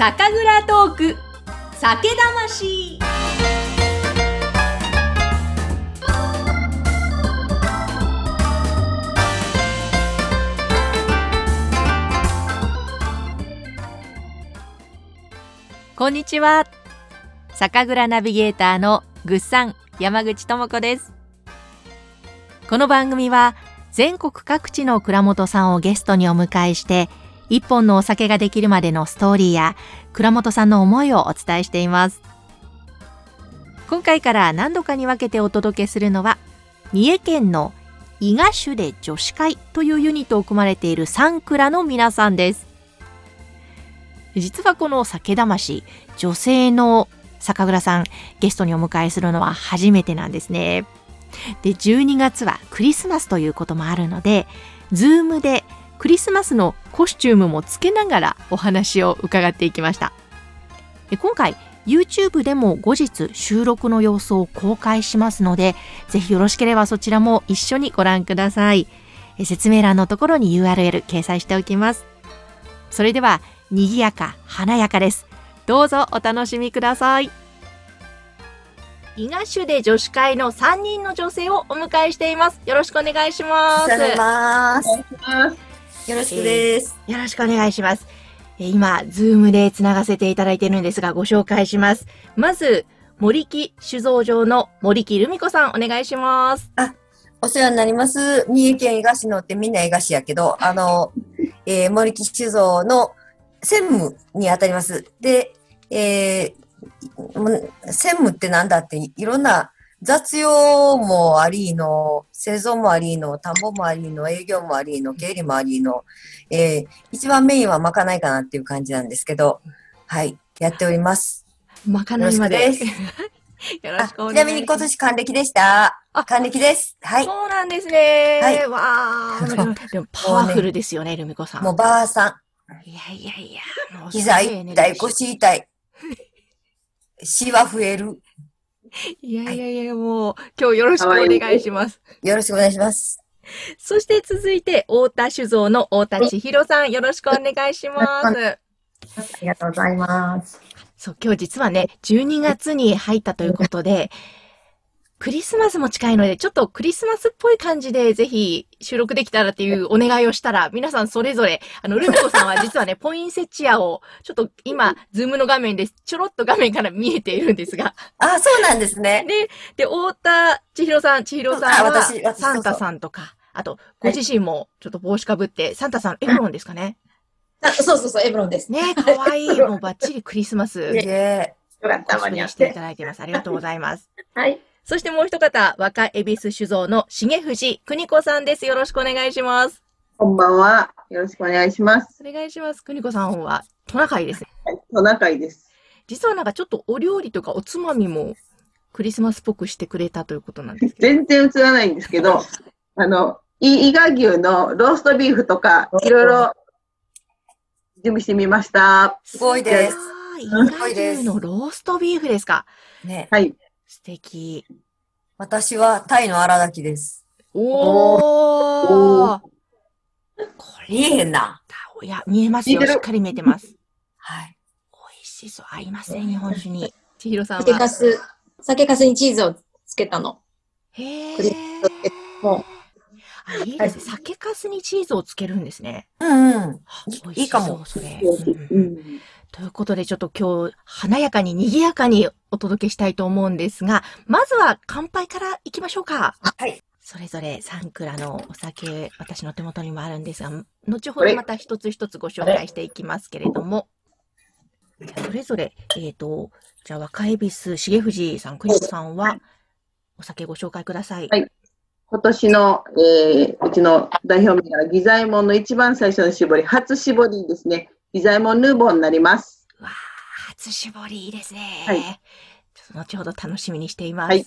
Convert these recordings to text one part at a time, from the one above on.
酒蔵トーク。酒魂。こんにちは。酒蔵ナビゲーターのぐっさん山口智子です。この番組は全国各地の蔵元さんをゲストにお迎えして一本のお酒ができるまでのストーリーや蔵元さんの思いをお伝えしています。今回から何度かに分けてお届けするのは三重県の伊賀酒で女子会というユニットを組まれている三蔵の皆さんです。実はこの酒魂女性の酒蔵さんゲストにお迎えするのは初めてなんですね。で12月はクリスマスということもあるのでズームでクリスマスのコスチュームもつけながらお話を伺っていきました。今回 YouTube でも後日収録の様子を公開しますのでぜひよろしければそちらも一緒にご覧ください。説明欄のところに URL 掲載しておきます。それでは賑やか華やかです。どうぞお楽しみください。伊賀種で女子会の3人の女性をお迎えしています。よろしくお願いします。よろしくです、えー、よろしくお願いします。えー、今、ズームで繋がせていただいているんですが、ご紹介します。まず、森木酒造場の森木留美子さん、お願いします。あ、お世話になります。三重県伊賀市のってみんな伊賀市やけど、あの、えー、森木酒造の専務に当たります。で、えー、専務ってなんだっていろんな雑用もありの、製造もありの、田んぼもありの、営業もありの、経理もありの、えー、一番メインはまかないかなっていう感じなんですけど、はい、やっております。まかないまで。よろしく よろしくお願いします。ちなみに今年還暦でした？あ、還暦です？はい。そうなんですね。はい。わあ。でもパワフルですよね、ルミコさん。もうばあさん。いやいやいや。膝痛い、腰痛い。シワ増える。いやいやいや、もう、今日よろしくお願いします。よろしくお願いします。そして続いて、大田酒造の太田千尋さん、よろしくお願いします。ありがとうございます。そう、今日実はね、12月に入ったということで、クリスマスも近いので、ちょっとクリスマスっぽい感じでぜひ収録できたらっていうお願いをしたら、皆さんそれぞれ、あの、ルミコさんは実はね、ポインセチアを、ちょっと今、ズームの画面でちょろっと画面から見えているんですが。あ、そうなんですね。で、で、太田千尋さん、千尋さんは、サンタさんとか、あと、ご自身もちょっと帽子かぶって、サンタさん、エブロンですかね？あそうそうそう、エブロンです。ね、かわいい。もうバッチリクリスマス。ねよかった、間に合って。していただいてます。ありがとうございます。はい。そしてもう一方、若恵比寿酒造の重藤邦子さんです。よろしくお願いします。こんばんは。よろしくお願いします。お願いします。邦子さんはトナカイですね。はい、トナカイです。実はなんかちょっとお料理とかおつまみもクリスマスっぽくしてくれたということなんです全然映らないんですけど、あの、伊賀牛のローストビーフとか、いろいろ準備してみました。すごいです。伊賀牛のローストビーフですか。ね。はい。素敵。私はタイの荒炊きです。おー。これ見えへんな。いや、見えますよ。しっかり見えてます。はい。美味しそう。合いますね、日本酒に。千尋さんは。酒かす、酒かすにチーズをつけたの。へー。もう。あ、いいですね。酒かすにチーズをつけるんですね。うんうん。いいかも。それ。うんということで、ちょっと今日、華やかに賑やかにお届けしたいと思うんですが、まずは乾杯からいきましょうか。はい。それぞれ3蔵のお酒、私の手元にもあるんですが、後ほどまた一つ一つご紹介していきますけれども、それぞれ、えっ、ー、と、じゃあ若恵比寿重藤さん、クリスさんは、お酒ご紹介ください。はい。今年の、えー、うちの代表銘柄、ギザイモンの一番最初の絞り、初絞りですね。ピザイモンヌーボーになります。わあ、初絞りいいですね。はい。ちょっと後ほど楽しみにしています。はい。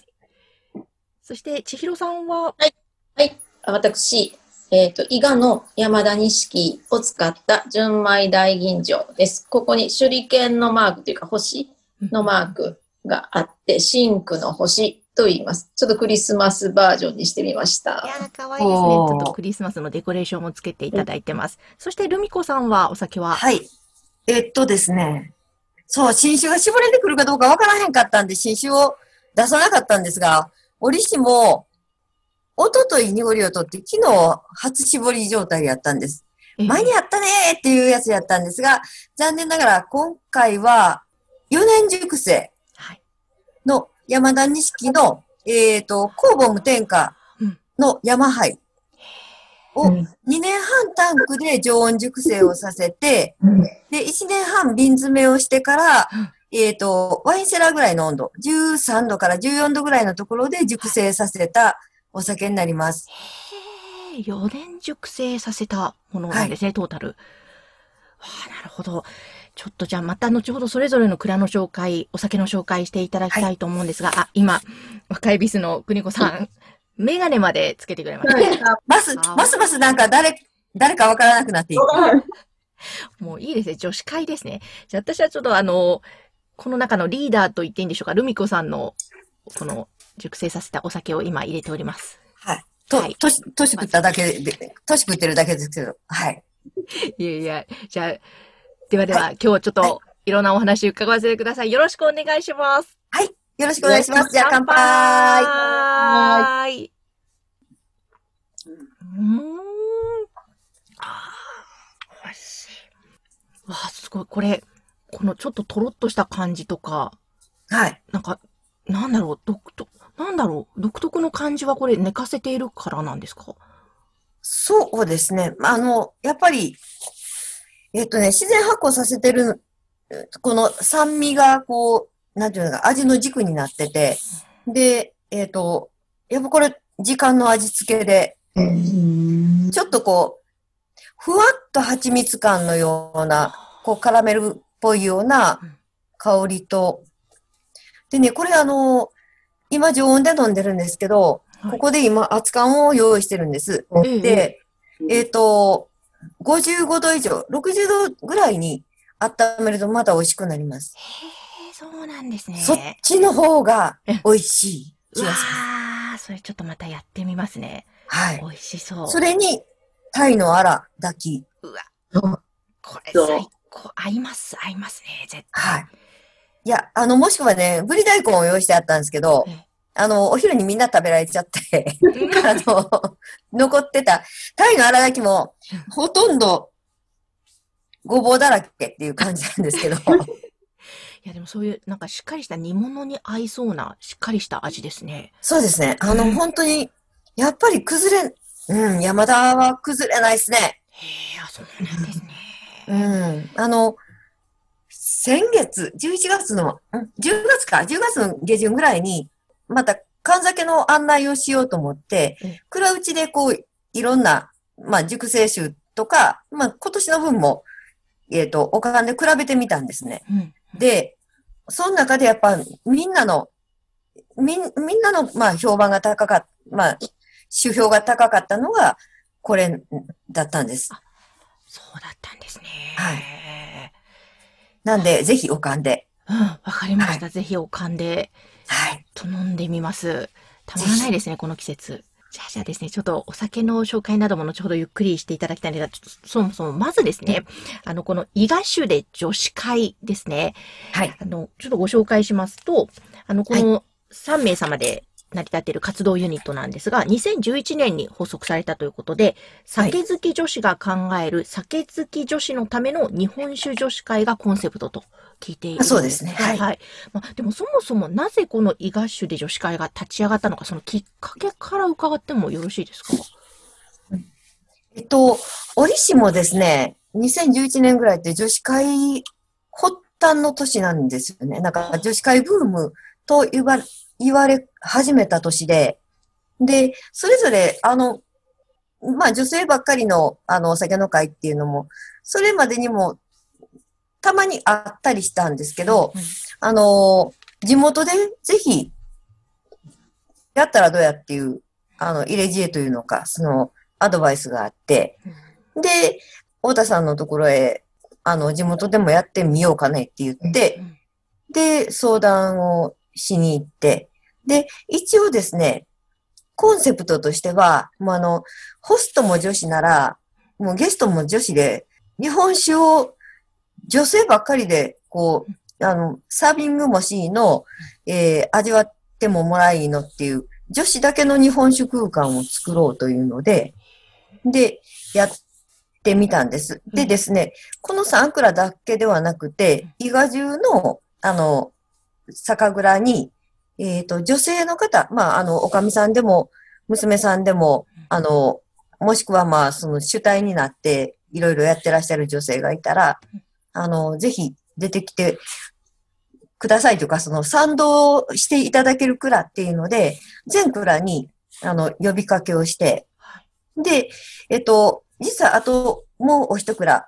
そして、千尋さんは？はい。はい。私、えっ、ー、と、伊賀の山田錦を使った純米大吟醸です。ここに手裏剣のマークというか星のマークがあって、シンクの星と言います。ちょっとクリスマスバージョンにしてみました。いやかわいいですね。ちょっとクリスマスのデコレーションもつけていただいてます。そして、ルミコさんはお酒は？はい。えっとですね、そう、新酒が絞れてくるかどうかわからへんかったんで、新酒を出さなかったんですが、折しも、おととい濁りを取って、昨日初絞り状態やったんです。間に合ったねーっていうやつやったんですが、残念ながら今回は4年熟成はい。の山田錦の、えっ、と、酵母無添加の山杯をうん2年半タンクで常温熟成をさせて、で、1年半瓶詰めをしてから、えっ、と、ワインセラーぐらいの温度、13度から14度ぐらいのところで熟成させたお酒になります。へえ、4年熟成させたものなんですね、トータル。わあ、なるほど。ちょっとじゃあまた後ほどそれぞれの蔵の紹介、お酒の紹介していただきたいと思うんですが、あ、今、若いビスの邦子さん、メガネまでつけてくれました。ますあ、ますますなんか誰、誰かわからなくなっていく。もういいですね。女子会ですね。じゃあ私はちょっとあの、この中のリーダーと言っていいんでしょうか、ルミ子さんの、この、熟成させたお酒を今入れております。はい。とはい、年、年食っただけで、年食ってるだけですけど、はい。いやいや、じゃあ、ではでは、今日はちょっはいと、いろんなお話伺わせてください。よろしくお願いします。よろしくお願いします。じゃあ乾杯はーい。うーん。あー、美味しい。わあ、すごい。これ、このちょっととろっとした感じとか、はい。なんか、なんだろう、独特、なんだろう、独特の感じはこれ寝かせているからなんですか？そうですね。あの、やっぱり、えっとね、自然発酵させてる、この酸味が、こう、なんていうのか、味の軸になってて、で、えっと、やっぱこれ、時間の味付けで、ちょっとこう、ふわっと蜂蜜感のような、こう、カラメルっぽいような香りと、でね、これあの、今常温で飲んでるんですけど、はい。ここで今、熱燗を用意してるんです。ええで、えっ、と、55度以上、60度ぐらいに温めるとまた美味しくなります。へえ、そうなんですね。そっちの方が美味しい気うわがします。あ、それちょっとまたやってみますね。はい。美味しそう。それに、タイのアラ、抱き。これそう最高。合います、合いますね、絶対。はい。いや、あの、もしくはね、ぶり大根を用意してあったんですけどええ、あの、お昼にみんな食べられちゃって、あの、残ってた、タイの荒焼きも、ほとんど、ごぼうだらけっていう感じなんですけど、いや、でもそういう、なんかしっかりした煮物に合いそうな、しっかりした味ですね。そうですね。あの、本当に、やっぱり崩れ、うん、山田は崩れないですね。へえ、あ、そうなんですね。うん。あの、先月、11月の、ん10月か、10月の下旬ぐらいに、また、神酒の案内をしようと思ってええ、蔵打ちでこう、いろんな、まあ、熟成酒とか、まあ、今年の分も、えっ、と、おかんで比べてみたんですね。うん。で、その中でやっぱみんなの、みん、みんなの、まあ、評判が高かった、まあ、指標が高かったのが、これだったんです。そうだったんですね。はいなんで、ぜひおかんで。うん、わかりました。ぜひおかんで、はい。と飲んでみます。たまらないですね、この季節。じゃあじゃあですね、ちょっとお酒の紹介なども後ほどゆっくりしていただきたいんですが、ちょっとそもそもまずですね、あの、この伊賀酒で女子会ですね。はい。あの、ちょっとご紹介しますと、あの、この3名様で成り立っている活動ユニットなんですが、2011年に発足されたということで、酒好き女子が考える酒好き女子のための日本酒女子会がコンセプトと聞いているんです。そうですねはいはい。まあ、でもそもそもなぜこの伊賀酒で女子会が立ち上がったのか、そのきっかけから伺ってもよろしいですか？えっと、折しもですね、2011年ぐらいって女子会発端の年なんですよね。なんか女子会ブームと言わ言われ始めた年で、で、それぞれ、あの、まあ女性ばっかりのあのお酒の会っていうのも、それまでにもたまにあったりしたんですけど、うんあの、地元でぜひ、やったらどうやっていう、あの、入れ知恵というのか、その、アドバイスがあって、で、太田さんのところへ、あの、地元でもやってみようかねって言って、うん。で、相談をしに行って、で、一応ですね、コンセプトとしては、もうあの、ホストも女子なら、もうゲストも女子で、日本酒を女性ばっかりで、こう、あの、サービングもしいの、えー味わってももらいのっていう、女子だけの日本酒空間を作ろうというので、で、やってみたんです。でうんですね、このサンクラだけではなくて、伊賀中の、あの、酒蔵に、えっ、と、女性の方、まあ、あの、おかみさんでも、娘さんでも、あの、もしくはまあ、その主体になって、いろいろやってらっしゃる女性がいたら、あの、ぜひ出てきてくださいというか、その賛同していただける蔵っていうので、全蔵に、あの、呼びかけをして、で、えっと、実はあと、もうお一蔵、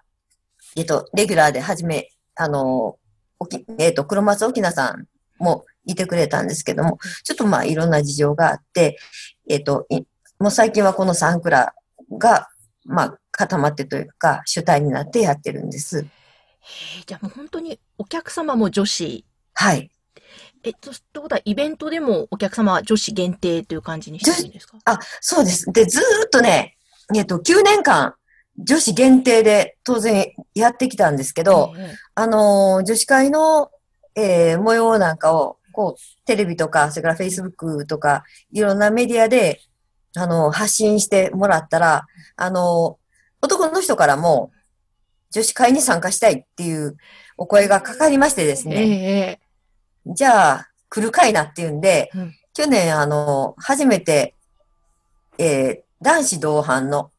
えっと、レギュラーではじめ、あの、おきえっと、黒松沖縄さんもいてくれたんですけども、ちょっとまあ、いろんな事情があって、えっと、もう最近はこの3蔵が、まあ、固まってというか、主体になってやってるんです。じゃあもう本当にお客様も女子。はい。えっと、ってことはイベントでもお客様は女子限定という感じにしてるんですか？あ、そうです。で、ずーっとね、えっと、9年間、女子限定で当然やってきたんですけど、ええあのー女子会の、えー模様なんかを、こう、テレビとか、それから Facebook とか、いろんなメディアで、あのー発信してもらったら、あのー男の人からも、女子会に参加したいっていうお声がかかりましてですええね、え。じゃあ、来るかいなっていうんで、うん。去年、あのー初めて、えー男子同伴の、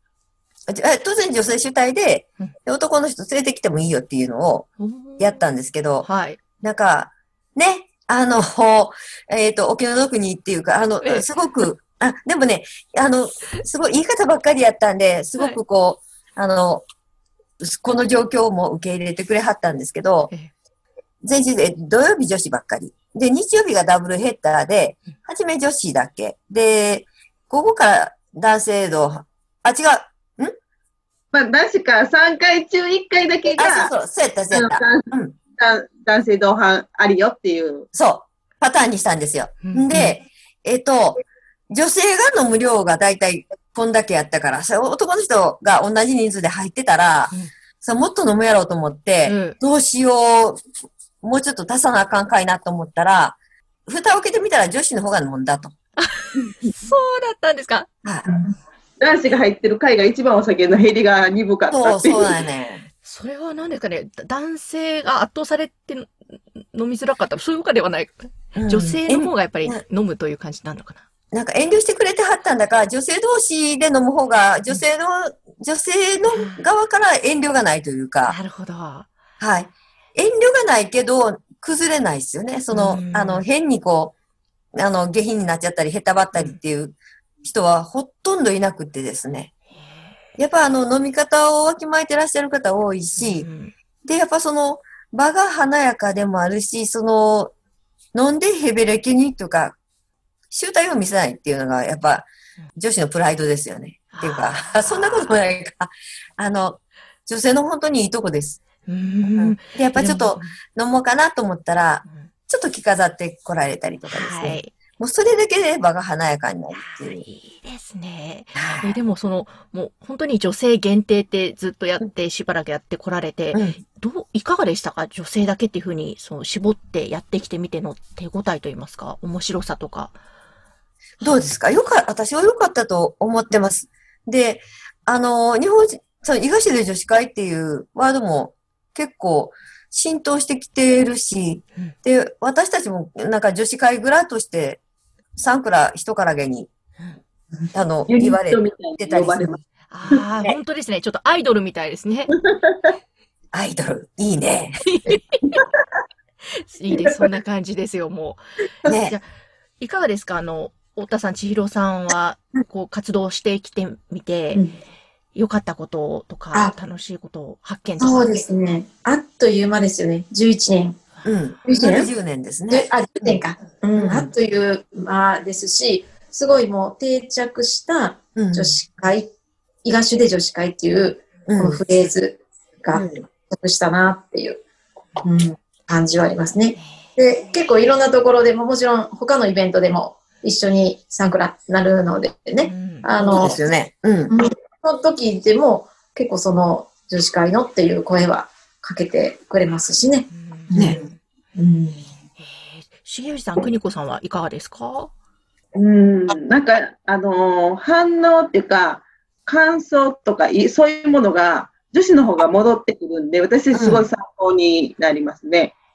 当然女性主体でうん、で男の人連れてきてもいいよっていうのをやったんですけど、はい。なんか、ね、あの、えっ、と、お気の毒にっていうか、あのええ、すごく、あ、でもね、あの、すごい言い方ばっかりやったんで、すごくこう、あの、この状況も受け入れてくれはったんですけどええ、前日で土曜日女子ばっかり。で、日曜日がダブルヘッダーでうん、はじめ女子だけ。で、午後から男性同伴。あ、違う。まあ、確か3回中1回だけあ、が、そうそう、そうやった、そうやった。うん男男性同伴ありよっていう。そう。パターンにしたんですよ。うんで、えっと、女性が飲む量がだいたいこんだけやったから、それ男の人が同じ人数で入ってたら、うんさもっと飲むやろうと思って、うんどうしよう、もうちょっと足さなあかんかいなと思ったら、蓋を開けてみたら女子の方が飲んだと。そうだったんですか？はい男子が入ってる回が一番お酒の減りが鈍かったそう、っていう。そうだよね。それは何ですかね？だ男性が圧倒されてん飲みづらかった。そういうわけではない。うん女性の方がやっぱりえ飲むという感じなのかな？なんか遠慮してくれてはったんだから、女性同士で飲む方が、女性の、女性の側から遠慮がないというか、なるほど。はい。遠慮がないけど、崩れないですよね。そのう、んあの、変にこう、あの、下品になっちゃったり、へたばったりっていう人はほとんどいなくってですね。やっぱあの、飲み方をわきまえてらっしゃる方多いしう、んで、やっぱその、場が華やかでもあるし、その、飲んでヘベレケにとか、集体を見せないっていうのが、やっぱ、女子のプライドですよね。っていうか、そんなこともないか。あの、女性の本当にいいとこです。うーん。で、やっぱちょっと飲もうかなと思ったら、うん、ちょっと着飾って来られたりとかですね。はい。もうそれだけで場が華やかになるっていいう。いですね。はいえでもその、もう本当に女性限定ってずっとやって、しばらくやってこられて、うんどう、いかがでしたか？女性だけっていうふうに、そう、絞ってやってきてみての手応えといいますか、面白さとか。どうですか？よか、私は良かったと思ってます。で、あの、日本人、その、伊賀市で女子会っていうワードも結構浸透してきてるしうん、で、私たちもなんか女子会蔵として、サンクラ人からげに、あの、言われてたりする呼ばれます。ああ、ね本当ですね。ちょっとアイドルみたいですね。アイドル、いいね。いいです。そんな感じですよ、もう。じゃね。あいかがですか？あの、太田さん、千尋さんは、こう、活動してきてみて、うん良かったこととか、あ楽しいことを発見とか。そうですね。あっという間ですよね。11年。うん。11年？10年ですでね。あ、10年か。うん、あっという間ですし、すごいもう定着したうん。女子会、伊賀種で女子会っていうこうんのフレーズが定着したなっていう、うん、感じはありますね。で、結構いろんなところでも、もちろん他のイベントでも一緒に参加なるのでうね、うあの、ですよね。うん。その時でも結構その女子会のっていう声はかけてくれますしね。うんねうん。えー、重藤さん、邦子さんはいかがですか？うん、なんか、あのー反応っていうか、感想とかい、そういうものが、女子の方が戻ってくるんで、私すごい参考になりますね。うん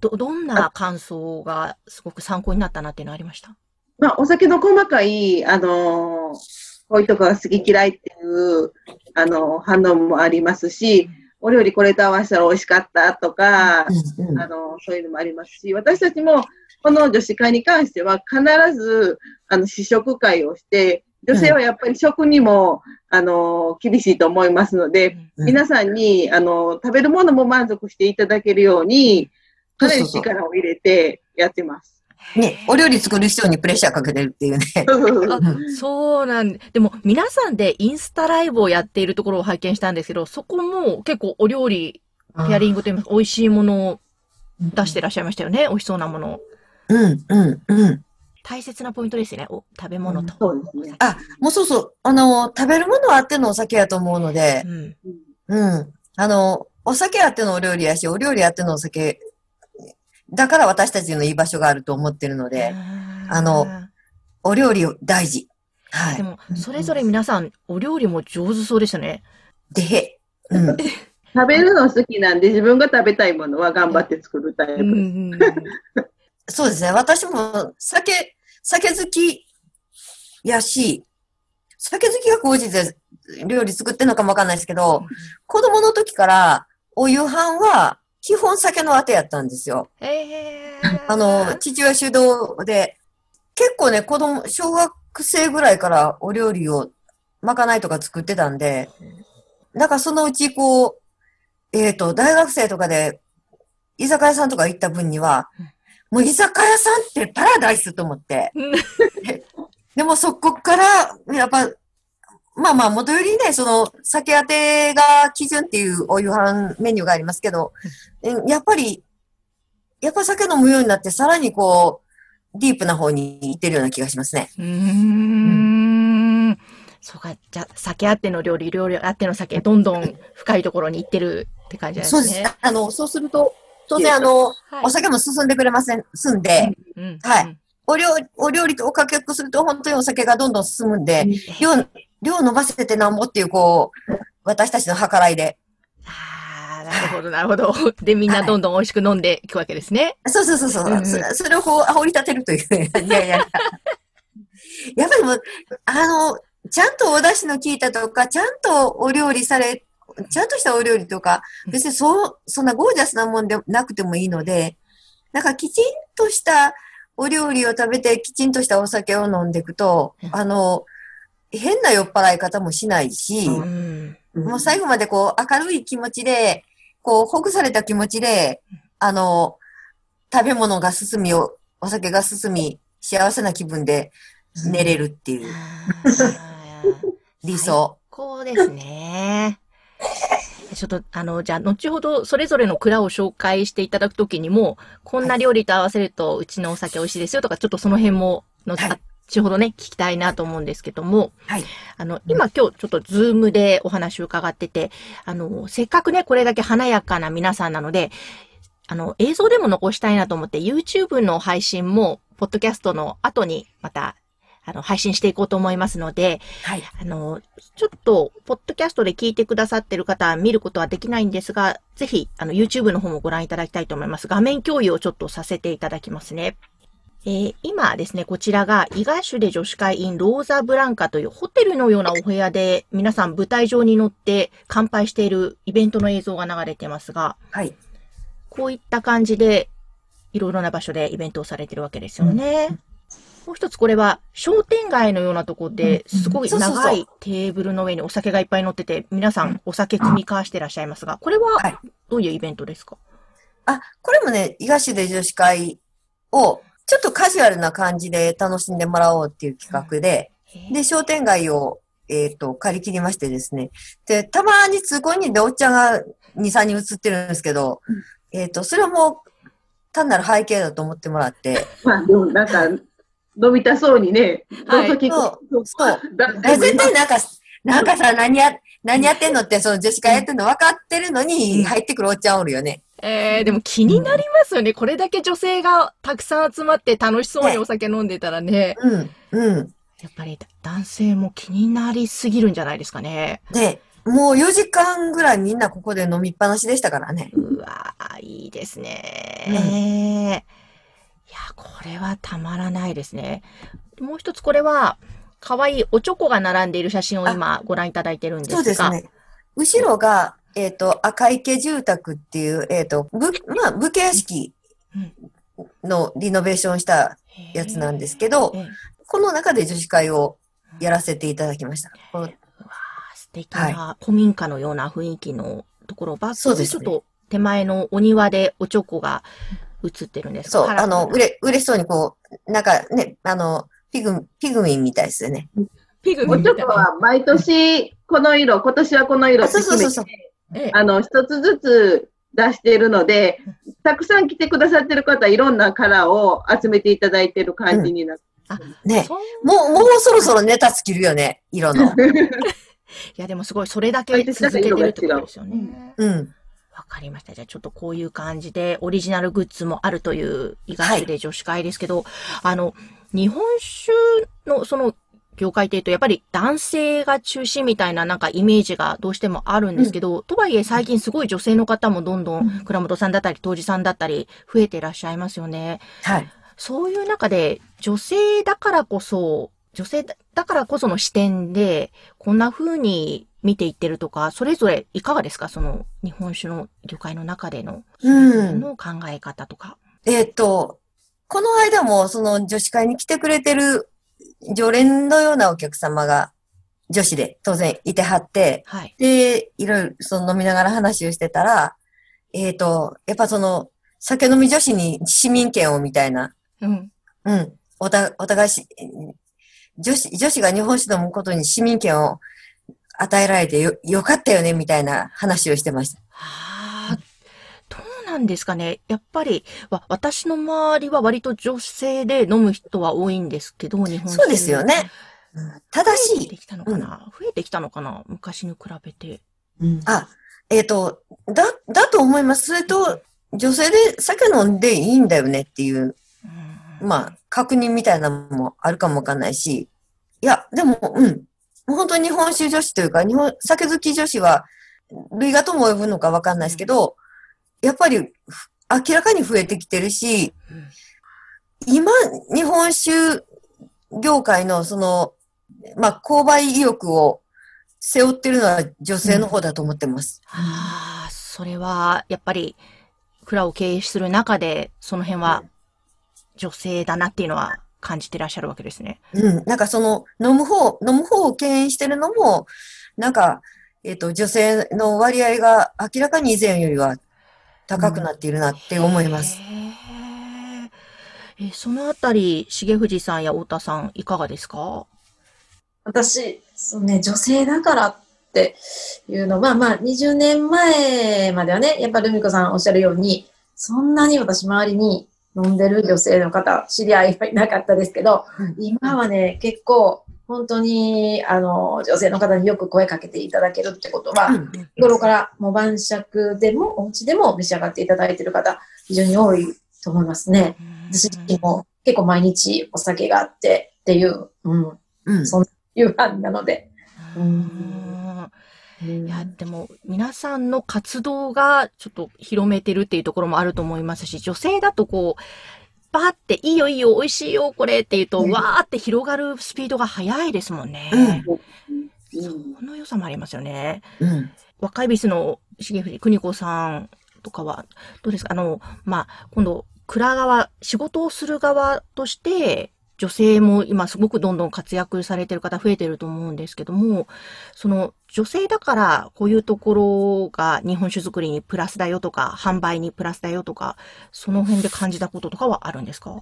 ど。ど、どんな感想がすごく参考になったなっていうのありました？まあ、お酒の細かい、あのーこういうとこが好き嫌いっていう、あのー反応もありますし、お料理これと合わせたら美味しかったとか、うんあの、そういうのもありますし、私たちも、この女子会に関しては、必ず、あの、試食会をして、女性はやっぱり食にも、あの、厳しいと思いますので、うん皆さんに、あの、食べるものも満足していただけるように、かなり力を入れてやってます。ね、お料理作る人にプレッシャーかけてるっていうね。あそうなんでも、皆さんでインスタライブをやっているところを拝見したんですけど、そこも結構お料理、ペアリングといいますか、美味しいものを出してらっしゃいましたよね。美味しそうなものを。うん、うん、うん。大切なポイントですよね。お食べ物と。そうですね。あ、もうそうそう。あの、食べるものはあってのお酒やと思うのでう、ん。うん。あの、お酒あってのお料理やし、お料理あってのお酒、だから私たちの居場所があると思ってるので、あのお料理大事。はい。でも、それぞれ皆さん、お料理も上手そうでしたね。でへ。うん。食べるの好きなんで、自分が食べたいものは頑張って作るタイプうん。うんそうですね。私も酒、酒好きやし、酒好きが高じて料理作ってんのかもわかんないですけど、子供の時からお夕飯は基本酒のあてやったんですよ。えーあの、父親主導で、結構ね、子供、小学生ぐらいからお料理を、まかないとか作ってたんで、なんかそのうちこう、えっ、と、大学生とかで、居酒屋さんとか行った分には、もう居酒屋さんってパラダイスと思って。うんでもそこから、やっぱ、まあまあ、元よりね、その、酒当てが基準っていうお夕飯メニューがありますけど、うんやっぱり、やっぱ酒飲むようになって、さらにこう、ディープな方に行ってるような気がしますね。うーん。そうか、じゃあ、酒あっての料理、料理あっての酒、どんどん深いところに行ってるって感じなんですね。そうです。あの、そうすると、当然あの、はいお酒も進んでくれません、すんで、うんはいお料お料理とおかけくすると、本当にお酒がどんどん進むんで、量、量伸ばせてなんぼっていう、こう、私たちの計らいで。ああ、なるほど、なるほど。で、みんなどんどん美味しく飲んでいくわけですね。そうそうそうそう。うんうんそそれをこう、煽り立てるという。いやいや。やっぱりもう、あの、ちゃんとお出汁の効いたとか、ちゃんとお料理され、ちゃんとしたお料理とか、別にそう、そんなゴージャスなもんでなくてもいいので、なんかきちんとしたお料理を食べて、きちんとしたお酒を飲んでいくとうん、あの、変な酔っ払い方もしないし、うん。もう最後までこう、明るい気持ちで、こう、ほぐされた気持ちで、あの、食べ物が進み、おお酒が進み、幸せな気分で寝れるっていう 理想。こうですね。ちょっと、あの、じゃあ、後ほど、それぞれの蔵を紹介していただくときにも、こんな料理と合わせると、うちのお酒美味しいですよとか、ちょっとその辺も、の、はい後ほどね、聞きたいなと思うんですけども、はい。あの、今今日ちょっとズームでお話を伺ってて、あの、せっかくね、これだけ華やかな皆さんなので、あの、映像でも残したいなと思って、YouTube の配信も、ポッドキャストの後にまた、あの、配信していこうと思いますので、はい。あの、ちょっと、ポッドキャストで聞いてくださってる方は見ることはできないんですが、ぜひ、あの、YouTube の方もご覧いただきたいと思います。画面共有をちょっとさせていただきますね。えー今ですね、こちらが、イガシュで女子会 in ローザブランカというホテルのようなお部屋で、皆さん舞台上に乗って乾杯しているイベントの映像が流れてますが、はい。こういった感じで、いろいろな場所でイベントをされてるわけですよね。もう一つこれは商店街のようなところで、すごい長いテーブルの上にお酒がいっぱい乗ってて、皆さんお酒組み交わしてらっしゃいますが、これははい。どういうイベントですか？あ、これもね、東で女子会を、ちょっとカジュアルな感じで楽しんでもらおうっていう企画で、で、商店街を、えっ、と、借り切りましてですね。で、たまに通行人でおっちゃんが2、3人映ってるんですけど、えっ、と、それはもう、単なる背景だと思ってもらって、まあ、でもなんか、飲みたそうにね、はいそう、そう。絶対なんか、なんかさ、何や、何やってんのって、その女子会やってんの分かってるのに、入ってくるおっちゃんおるよね。えー、でも気になりますよね。これだけ女性がたくさん集まって楽しそうにお酒飲んでたらね。うん、うん。やっぱり男性も気になりすぎるんじゃないですかね。で、もう4時間ぐらいみんなここで飲みっぱなしでしたからね。うわーいいですね。いや、これはたまらないですね。もう一つこれは、可愛いおチョコが並んでいる写真を今ご覧いただいてるんですが。そうですね。後ろが、えっ、と、赤池住宅っていう、えっ、と、ぶ、まあ、武家屋敷のリノベーションしたやつなんですけどえ、えこの中で女子会をやらせていただきました。こ素敵な古民家のような雰囲気のところ、バックそうですねちょっと手前のお庭でおチョコが映ってるんですそう、あの、うれ、嬉しそうにこう、なんかね、あの、ピグ、ピグミンみたいですよね。ピグミみたいな。は毎年この色、今年はこの色あって決めそうそうそうそうて、。ええあの、一つずつ出しているので、たくさん来てくださってる方、いろんなカラーを集めていただいてる感じになって、ね。そんもう、もうそろそろネタ尽きるよね、色の。いや、でもすごい、それだけ続けてるってことですよね。うん。わかりました。じゃあちょっとこういう感じでオリジナルグッズもあるという伊賀市で女子会ですけど、あの、日本酒のその業界っていうとやっぱり男性が中心みたいななんかイメージがどうしてもあるんですけど、とはいえ最近すごい女性の方もどんどん倉本さんだったり当時さんだったり増えてらっしゃいますよね。はい。そういう中で女性だからこそ、女性だからこその視点でこんな風に見ていってるとか、それぞれいかがですか？その日本酒の業界の中での、うんの考え方とか。えっ、と、この間も、その女子会に来てくれてる常連のようなお客様が、女子で当然いてはって、はい。で、いろいろその飲みながら話をしてたら、えっ、と、やっぱその、酒飲み女子に市民権をみたいな、うん。うん、おた、お互いし、女子、女子が日本酒飲むことに市民権を与えられてよ、よかったよね、みたいな話をしてました。はあ、どうなんですかね。やっぱり、わ私の周りは割と女性で飲む人は多いんですけど、日本酒。そうですよね。ただし増えて、きたのかな、増えてきたのかな？昔に比べて。あ、えっ、と、だ、だと思います。それと、女性で酒飲んでいいんだよねっていう、うんまあ、確認みたいなのもあるかもわかんないし、いや、でも、うん。本当に日本酒女子というか、日本、酒好き女子は、類がとも呼ぶのかわかんないですけど、やっぱり、ふ明らかに増えてきてるし、うん。今、日本酒業界のその、まあ、購買意欲を背負ってるのは女性の方だと思ってます。ああ、それは、やっぱり、蔵を経営する中で、その辺は、女性だなっていうのは感じてらっしゃるわけですね。うん。なんかその、飲む方、飲む方を敬遠してるのも、なんか、えっ、と、女性の割合が明らかに以前よりは高くなっているなって思います。へーえそのあたり、重藤さんや太田さん、いかがですか？私、そうね、女性だからっていうのは、まあ、20年前まではね、やっぱルミ子さんおっしゃるように、そんなに私周りに飲んでる女性の方、知り合いはいなかったですけど、今はね、結構、本当に、あの、女性の方によく声かけていただけるってことは、うん日頃からもう晩酌でも、お家でも召し上がっていただいている方、非常に多いと思いますね。私自身も結構毎日お酒があってっていう、うん、うん。そん夕飯なので。うんいや、でも、皆さんの活動がちょっと広めてるっていうところもあると思いますし、女性だとこう、バーって、いいよいいよ、美味しいよ、これって言うと、うんわーって広がるスピードが速いですもんね。うんこの良さもありますよね。うん。若いビスの重藤邦子さんとかは、どうですか？あの、まあ、今度、蔵側、仕事をする側として、女性も今すごくどんどん活躍されてる方増えてると思うんですけども、その女性だからこういうところが日本酒作りにプラスだよとか、販売にプラスだよとか、その辺で感じたこととかはあるんですか？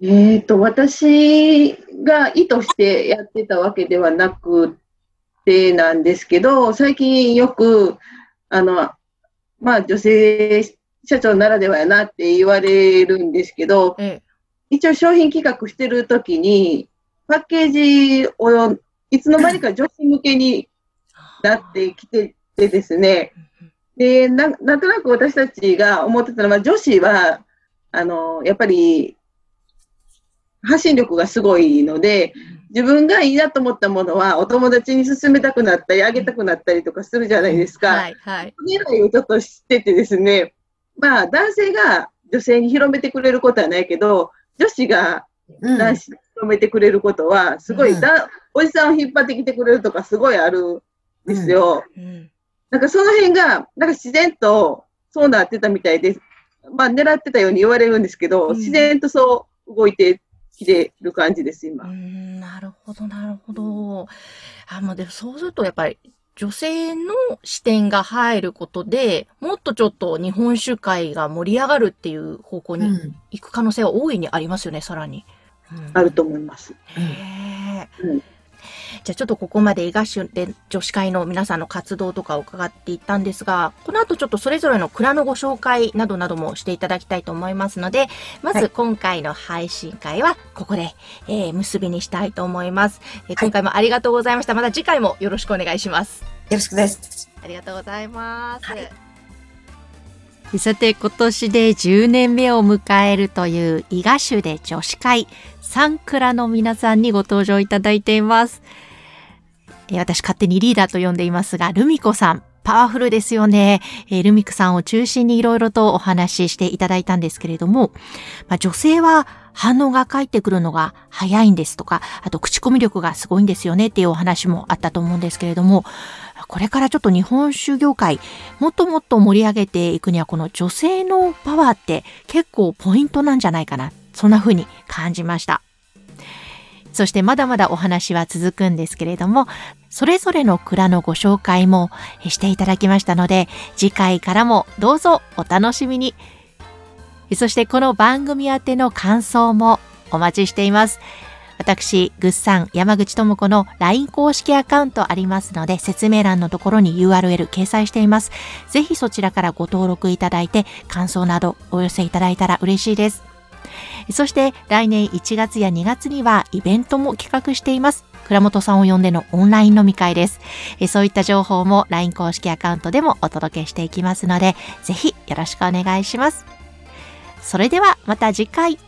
えっと、私が意図してやってたわけではなくてなんですけど、最近よく、あの、まあ女性社長ならではやなって言われるんですけど、ええ。一応商品企画してるときに、パッケージをいつの間にか女子向けになってきててですね、でな、なんとなく私たちが思ってたのは、女子は、あの、やっぱり、発信力がすごいので、自分がいいなと思ったものは、お友達に勧めたくなったり、あげたくなったりとかするじゃないですか。はい、はい。狙いをちょっと知っててですね、まあ、男性が女性に広めてくれることはないけど、女子がうん男子に広めてくれることは、すごいうんだ、おじさんを引っ張ってきてくれるとか、すごいあるんですよ。うん。なんかその辺が、なんか自然とそうなってたみたいで、まあ狙ってたように言われるんですけど、うん自然とそう動いてきてる感じです、今。うん、なるほど、なるほど。あ、もうでもそうするとやっぱり女性の視点が入ることで、もっとちょっと日本酒界が盛り上がるっていう方向にうん行く可能性は大いにありますよね、さらに。うんあると思います。へーうんじゃあちょっとここまで伊賀市で女子会の皆さんの活動とかを伺っていったんですが、この後ちょっとそれぞれの蔵のご紹介などなどもしていただきたいと思いますので、まはいず今回の配信会はここで、えー結びにしたいと思います、えー今回もありがとうございました。また次回もよろしくお願いします。よろしくです。ありがとうございます。はいさて今年で10年目を迎えるという伊賀種で女子会サンクラの皆さんにご登場いただいています。え私勝手にリーダーと呼んでいますが、ルミコさん。パワフルですよね。えルミクさんを中心にいろいろとお話ししていただいたんですけれども、まあ、女性は反応が返ってくるのが早いんですとか、あと口コミ力がすごいんですよねっていうお話もあったと思うんですけれども、これからちょっと日本酒業界、もっともっと盛り上げていくには、この女性のパワーって結構ポイントなんじゃないかな。そんな風に感じました。そしてまだまだお話は続くんですけれども、それぞれの蔵のご紹介もしていただきましたので、次回からもどうぞお楽しみに。そしてこの番組宛ての感想もお待ちしています。私、ぐっさん山口智子の LINE 公式アカウントありますので、説明欄のところに URL 掲載しています。ぜひそちらからご登録いただいて、感想などお寄せいただいたら嬉しいです。そして来年1月や2月にはイベントも企画しています。倉本さんを呼んでのオンライン飲み会です。そういった情報も LINE 公式アカウントでもお届けしていきますので、ぜひよろしくお願いします。それではまた次回。